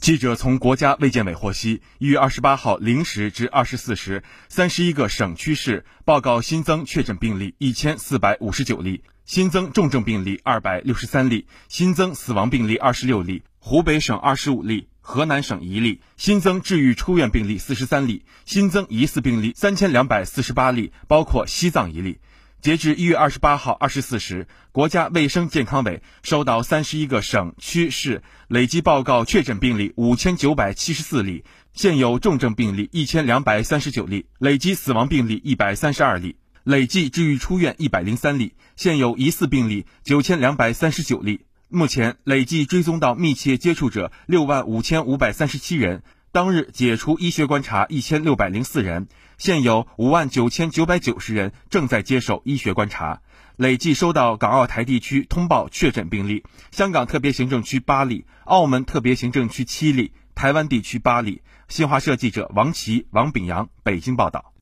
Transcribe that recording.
记者从国家卫健委获悉，一月二十八号零时至二十四时，三十一个省区市报告新增确诊病例一千四百五十九例，新增重症病例二百六十三例，新增死亡病例二十六例。湖北省二十五例，河南省一例，新增治愈出院病例四十三例，新增疑似病例三千两百四十八例，包括西藏一例。截至一月二十八号二十四时，国家卫生健康委收到三十一个省区市累计报告确诊病例五千九百七十四例，现有重症病例一千两百三十九例，累计死亡病例一百三十二例，累计治愈出院一百零三例，现有疑似病例九千两百三十九例。目前累计追踪到密切接触者六万五千五百三十七人。当日解除医学观察一千六百零四人，现有五万九千九百九十人正在接受医学观察。累计收到港澳台地区通报确诊病例：香港特别行政区八例，澳门特别行政区七例，台湾地区八例。新华社记者王琦、王炳阳北京报道。